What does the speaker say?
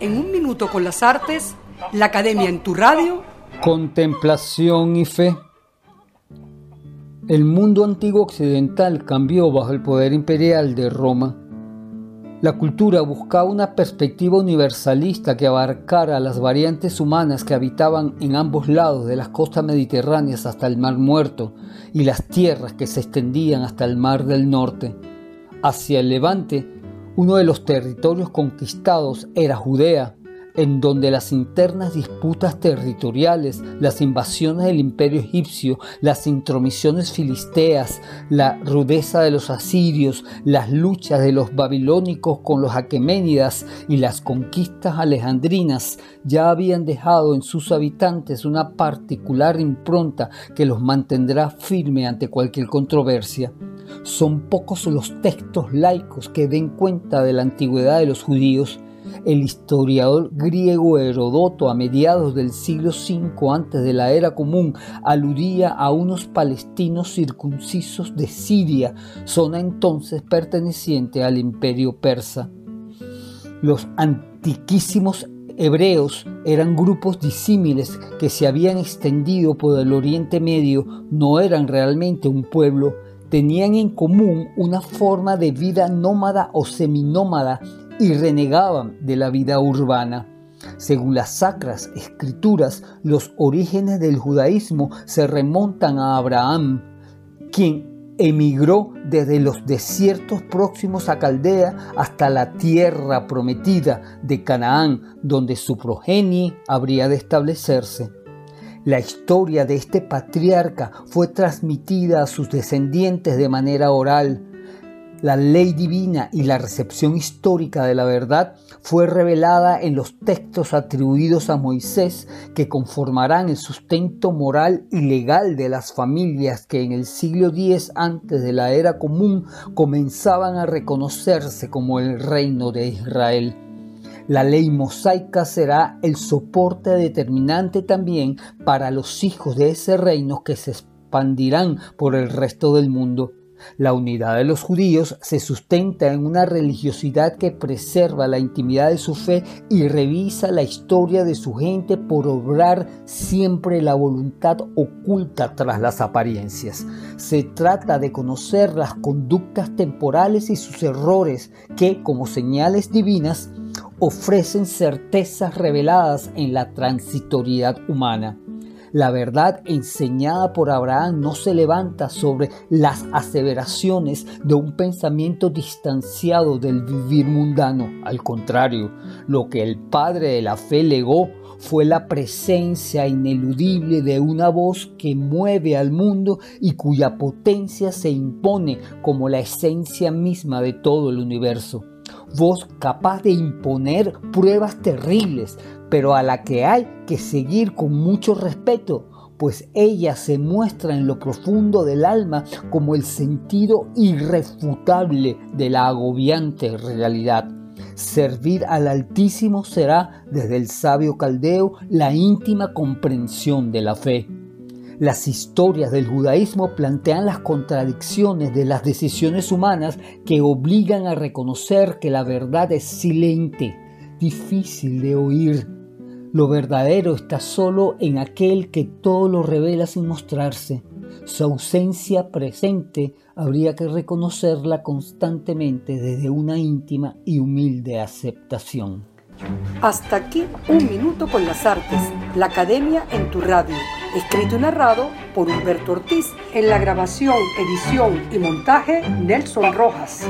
En un minuto con las artes, la Academia en tu radio. Contemplación y fe. El mundo antiguo occidental cambió bajo el poder imperial de Roma. La cultura buscaba una perspectiva universalista que abarcara las variantes humanas que habitaban en ambos lados de las costas mediterráneas hasta el Mar Muerto y las tierras que se extendían hasta el Mar del Norte. Hacia el levante, uno de los territorios conquistados era Judea, en donde las internas disputas territoriales, las invasiones del imperio egipcio, las intromisiones filisteas, la rudeza de los asirios, las luchas de los babilónicos con los aqueménidas y las conquistas alejandrinas ya habían dejado en sus habitantes una particular impronta que los mantendrá firme ante cualquier controversia. Son pocos los textos laicos que den cuenta de la antigüedad de los judíos el historiador griego Herodoto a mediados del siglo V antes de la era común aludía a unos palestinos circuncisos de Siria, zona entonces perteneciente al imperio persa. Los antiquísimos hebreos eran grupos disímiles que se habían extendido por el Oriente Medio, no eran realmente un pueblo, tenían en común una forma de vida nómada o seminómada y renegaban de la vida urbana. Según las sacras escrituras, los orígenes del judaísmo se remontan a Abraham, quien emigró desde los desiertos próximos a Caldea hasta la tierra prometida de Canaán, donde su progenie habría de establecerse. La historia de este patriarca fue transmitida a sus descendientes de manera oral, la ley divina y la recepción histórica de la verdad fue revelada en los textos atribuidos a Moisés que conformarán el sustento moral y legal de las familias que en el siglo X antes de la era común comenzaban a reconocerse como el reino de Israel. La ley mosaica será el soporte determinante también para los hijos de ese reino que se expandirán por el resto del mundo. La unidad de los judíos se sustenta en una religiosidad que preserva la intimidad de su fe y revisa la historia de su gente por obrar siempre la voluntad oculta tras las apariencias. Se trata de conocer las conductas temporales y sus errores que, como señales divinas, ofrecen certezas reveladas en la transitoriedad humana. La verdad enseñada por Abraham no se levanta sobre las aseveraciones de un pensamiento distanciado del vivir mundano. Al contrario, lo que el padre de la fe legó fue la presencia ineludible de una voz que mueve al mundo y cuya potencia se impone como la esencia misma de todo el universo voz capaz de imponer pruebas terribles, pero a la que hay que seguir con mucho respeto, pues ella se muestra en lo profundo del alma como el sentido irrefutable de la agobiante realidad. Servir al Altísimo será, desde el sabio caldeo, la íntima comprensión de la fe. Las historias del judaísmo plantean las contradicciones de las decisiones humanas que obligan a reconocer que la verdad es silente, difícil de oír. Lo verdadero está solo en aquel que todo lo revela sin mostrarse. Su ausencia presente habría que reconocerla constantemente desde una íntima y humilde aceptación. Hasta aquí un minuto con las artes, la academia en tu radio escrito y narrado por Humberto Ortiz. En la grabación, edición y montaje, Nelson Rojas.